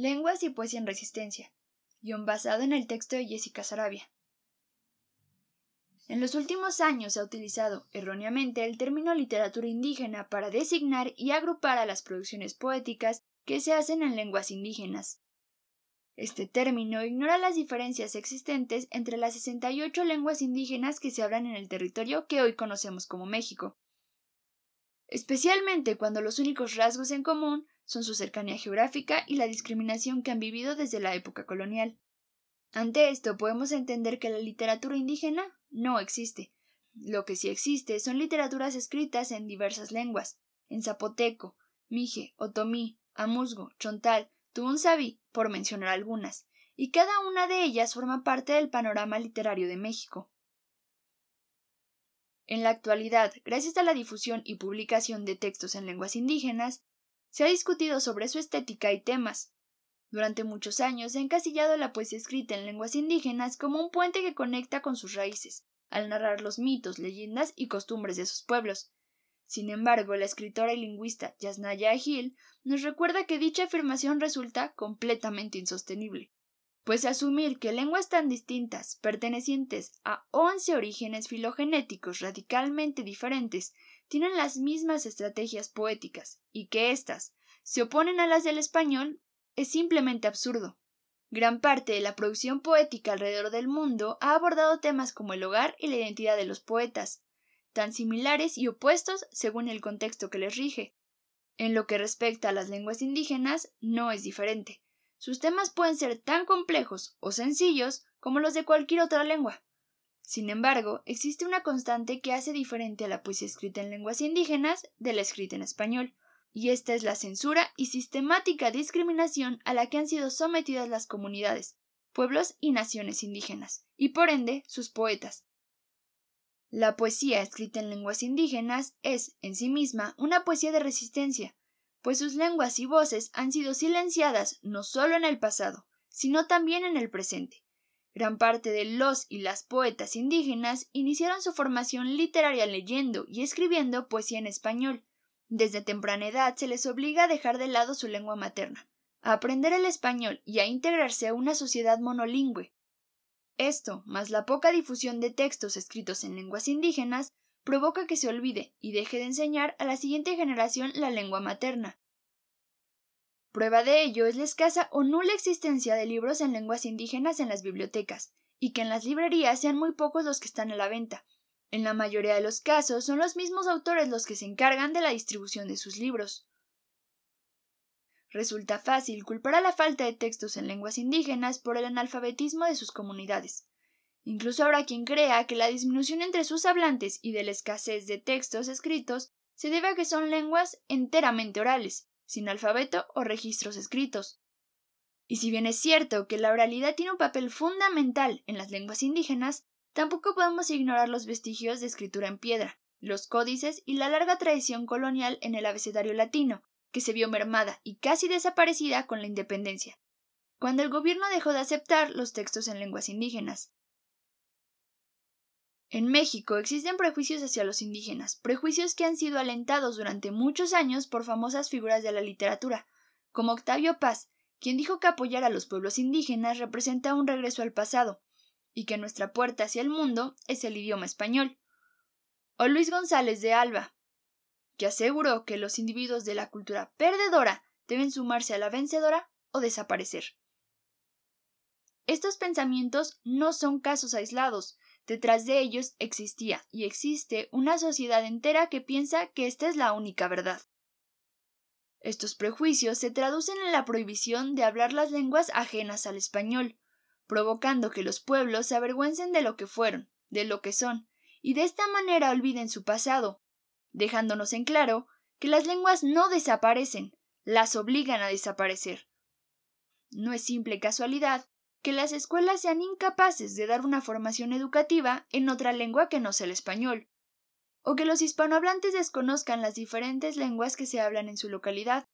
Lenguas y poesía en resistencia, guion basado en el texto de Jessica Sarabia. En los últimos años se ha utilizado erróneamente el término literatura indígena para designar y agrupar a las producciones poéticas que se hacen en lenguas indígenas. Este término ignora las diferencias existentes entre las 68 lenguas indígenas que se hablan en el territorio que hoy conocemos como México, especialmente cuando los únicos rasgos en común son su cercanía geográfica y la discriminación que han vivido desde la época colonial. Ante esto podemos entender que la literatura indígena no existe. Lo que sí existe son literaturas escritas en diversas lenguas, en zapoteco, mije, otomí, amuzgo, chontal, tuunzabi, por mencionar algunas, y cada una de ellas forma parte del panorama literario de México. En la actualidad, gracias a la difusión y publicación de textos en lenguas indígenas, se ha discutido sobre su estética y temas. Durante muchos años se ha encasillado la poesía escrita en lenguas indígenas como un puente que conecta con sus raíces, al narrar los mitos, leyendas y costumbres de sus pueblos. Sin embargo, la escritora y lingüista Yasnaya Agil nos recuerda que dicha afirmación resulta completamente insostenible, pues asumir que lenguas tan distintas, pertenecientes a once orígenes filogenéticos radicalmente diferentes, tienen las mismas estrategias poéticas y que éstas se oponen a las del español es simplemente absurdo. Gran parte de la producción poética alrededor del mundo ha abordado temas como el hogar y la identidad de los poetas, tan similares y opuestos según el contexto que les rige. En lo que respecta a las lenguas indígenas, no es diferente. Sus temas pueden ser tan complejos o sencillos como los de cualquier otra lengua. Sin embargo, existe una constante que hace diferente a la poesía escrita en lenguas indígenas de la escrita en español, y esta es la censura y sistemática discriminación a la que han sido sometidas las comunidades, pueblos y naciones indígenas, y por ende sus poetas. La poesía escrita en lenguas indígenas es, en sí misma, una poesía de resistencia, pues sus lenguas y voces han sido silenciadas no solo en el pasado, sino también en el presente, Gran parte de los y las poetas indígenas iniciaron su formación literaria leyendo y escribiendo poesía en español. Desde temprana edad se les obliga a dejar de lado su lengua materna, a aprender el español y a integrarse a una sociedad monolingüe. Esto, más la poca difusión de textos escritos en lenguas indígenas, provoca que se olvide y deje de enseñar a la siguiente generación la lengua materna, Prueba de ello es la escasa o nula existencia de libros en lenguas indígenas en las bibliotecas, y que en las librerías sean muy pocos los que están a la venta. En la mayoría de los casos son los mismos autores los que se encargan de la distribución de sus libros. Resulta fácil culpar a la falta de textos en lenguas indígenas por el analfabetismo de sus comunidades. Incluso habrá quien crea que la disminución entre sus hablantes y de la escasez de textos escritos se debe a que son lenguas enteramente orales, sin alfabeto o registros escritos. Y si bien es cierto que la oralidad tiene un papel fundamental en las lenguas indígenas, tampoco podemos ignorar los vestigios de escritura en piedra, los códices y la larga tradición colonial en el abecedario latino, que se vio mermada y casi desaparecida con la independencia, cuando el gobierno dejó de aceptar los textos en lenguas indígenas. En México existen prejuicios hacia los indígenas, prejuicios que han sido alentados durante muchos años por famosas figuras de la literatura, como Octavio Paz, quien dijo que apoyar a los pueblos indígenas representa un regreso al pasado, y que nuestra puerta hacia el mundo es el idioma español. O Luis González de Alba, que aseguró que los individuos de la cultura perdedora deben sumarse a la vencedora o desaparecer. Estos pensamientos no son casos aislados, Detrás de ellos existía y existe una sociedad entera que piensa que esta es la única verdad. Estos prejuicios se traducen en la prohibición de hablar las lenguas ajenas al español, provocando que los pueblos se avergüencen de lo que fueron, de lo que son, y de esta manera olviden su pasado, dejándonos en claro que las lenguas no desaparecen, las obligan a desaparecer. No es simple casualidad que las escuelas sean incapaces de dar una formación educativa en otra lengua que no sea el español, o que los hispanohablantes desconozcan las diferentes lenguas que se hablan en su localidad.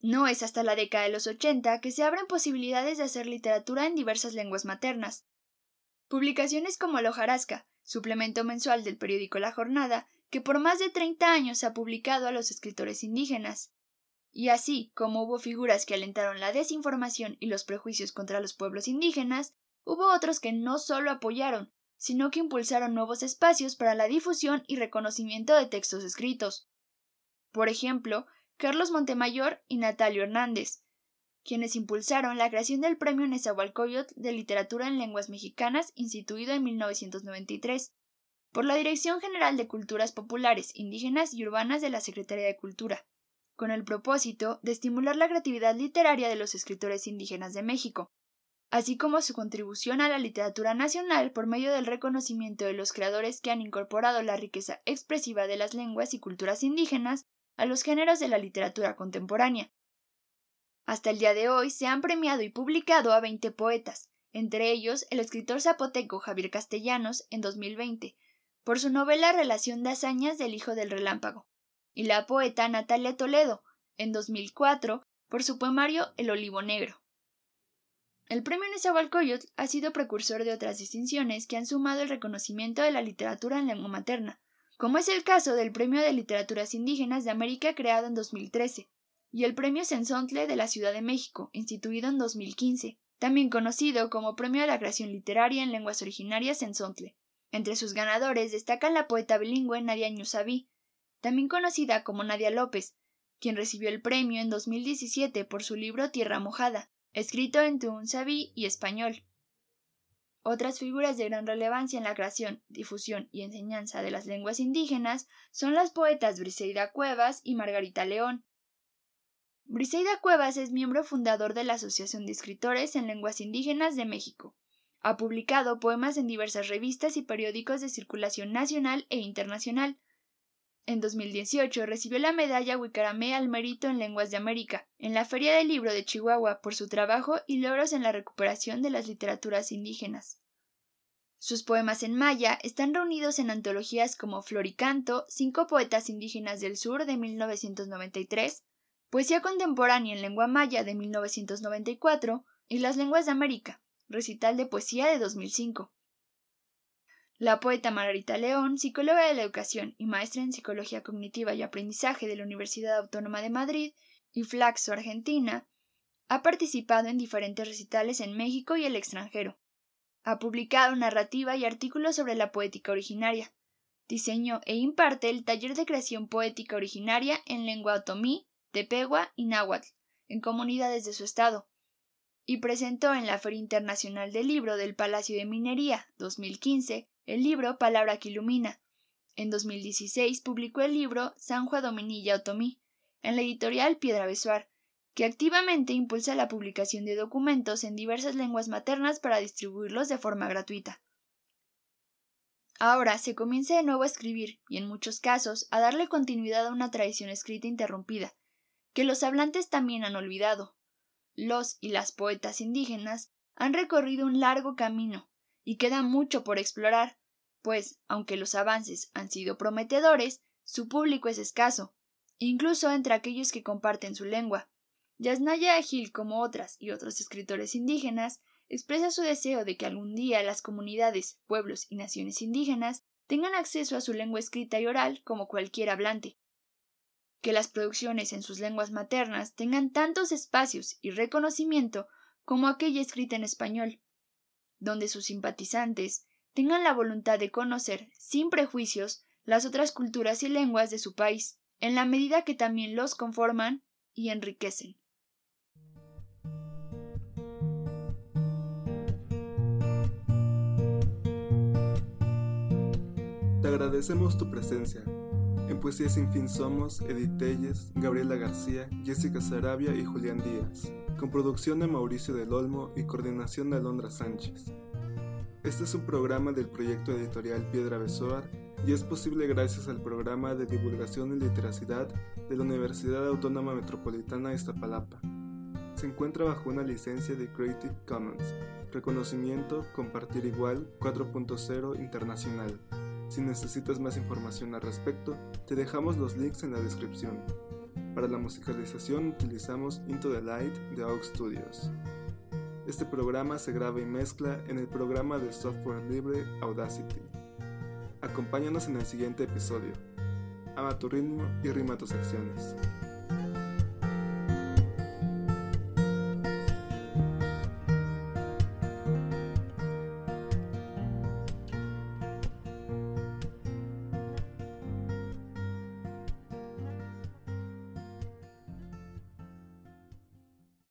No es hasta la década de los 80 que se abren posibilidades de hacer literatura en diversas lenguas maternas. Publicaciones como El Hojarasca, suplemento mensual del periódico La Jornada, que por más de 30 años ha publicado a los escritores indígenas. Y así como hubo figuras que alentaron la desinformación y los prejuicios contra los pueblos indígenas, hubo otros que no solo apoyaron, sino que impulsaron nuevos espacios para la difusión y reconocimiento de textos escritos. Por ejemplo, Carlos Montemayor y Natalio Hernández, quienes impulsaron la creación del Premio Nezahualcóyotl de Literatura en Lenguas Mexicanas, instituido en 1993, por la Dirección General de Culturas Populares, Indígenas y Urbanas de la Secretaría de Cultura, con el propósito de estimular la creatividad literaria de los escritores indígenas de México, así como su contribución a la literatura nacional por medio del reconocimiento de los creadores que han incorporado la riqueza expresiva de las lenguas y culturas indígenas a los géneros de la literatura contemporánea. Hasta el día de hoy se han premiado y publicado a 20 poetas, entre ellos el escritor zapoteco Javier Castellanos en 2020, por su novela Relación de hazañas del hijo del relámpago, y la poeta Natalia Toledo, en 2004, por su poemario El olivo negro. El premio Nezahualcóyotl ha sido precursor de otras distinciones que han sumado el reconocimiento de la literatura en lengua materna, como es el caso del Premio de Literaturas Indígenas de América creado en 2013 y el Premio Sensontle de la Ciudad de México, instituido en 2015, también conocido como Premio a la Creación Literaria en Lenguas Originarias Sensontle. Entre sus ganadores destacan la poeta bilingüe Nadia Ñusabi, también conocida como Nadia López, quien recibió el premio en 2017 por su libro Tierra Mojada, escrito en Tuunsabi y español. Otras figuras de gran relevancia en la creación, difusión y enseñanza de las lenguas indígenas son las poetas Briseida Cuevas y Margarita León. Briseida Cuevas es miembro fundador de la Asociación de Escritores en Lenguas Indígenas de México. Ha publicado poemas en diversas revistas y periódicos de circulación nacional e internacional. En 2018 recibió la medalla Wicaramé al mérito en lenguas de América, en la Feria del Libro de Chihuahua, por su trabajo y logros en la recuperación de las literaturas indígenas. Sus poemas en maya están reunidos en antologías como Floricanto, Cinco poetas indígenas del sur de 1993, Poesía contemporánea en lengua maya de 1994 y Las lenguas de América, recital de poesía de 2005. La poeta Margarita León, psicóloga de la educación y maestra en psicología cognitiva y aprendizaje de la Universidad Autónoma de Madrid y Flaxo, Argentina, ha participado en diferentes recitales en México y el extranjero. Ha publicado narrativa y artículos sobre la poética originaria. Diseñó e imparte el taller de creación poética originaria en lengua otomí, tepegua y náhuatl, en comunidades de su estado, y presentó en la Feria Internacional del Libro del Palacio de Minería 2015 el libro Palabra que Ilumina. En 2016 publicó el libro San Juan Dominilla Otomí, en la editorial Piedra Besuar, que activamente impulsa la publicación de documentos en diversas lenguas maternas para distribuirlos de forma gratuita. Ahora se comienza de nuevo a escribir, y en muchos casos a darle continuidad a una tradición escrita interrumpida, que los hablantes también han olvidado. Los y las poetas indígenas han recorrido un largo camino, y queda mucho por explorar, pues, aunque los avances han sido prometedores, su público es escaso, incluso entre aquellos que comparten su lengua. Yasnaya Agil, como otras y otros escritores indígenas, expresa su deseo de que algún día las comunidades, pueblos y naciones indígenas tengan acceso a su lengua escrita y oral como cualquier hablante. Que las producciones en sus lenguas maternas tengan tantos espacios y reconocimiento como aquella escrita en español, donde sus simpatizantes tengan la voluntad de conocer, sin prejuicios, las otras culturas y lenguas de su país, en la medida que también los conforman y enriquecen. Te agradecemos tu presencia. En Poesía Sin Fin somos Edith Telles, Gabriela García, Jessica Sarabia y Julián Díaz, con producción de Mauricio del Olmo y coordinación de Alondra Sánchez. Este es un programa del proyecto editorial Piedra Besoar y es posible gracias al programa de divulgación y literacidad de la Universidad Autónoma Metropolitana de Iztapalapa. Se encuentra bajo una licencia de Creative Commons, reconocimiento Compartir Igual 4.0 Internacional. Si necesitas más información al respecto, te dejamos los links en la descripción. Para la musicalización utilizamos Into the Light de AUX Studios. Este programa se graba y mezcla en el programa de software libre Audacity. Acompáñanos en el siguiente episodio. Ama tu ritmo y rima tus acciones.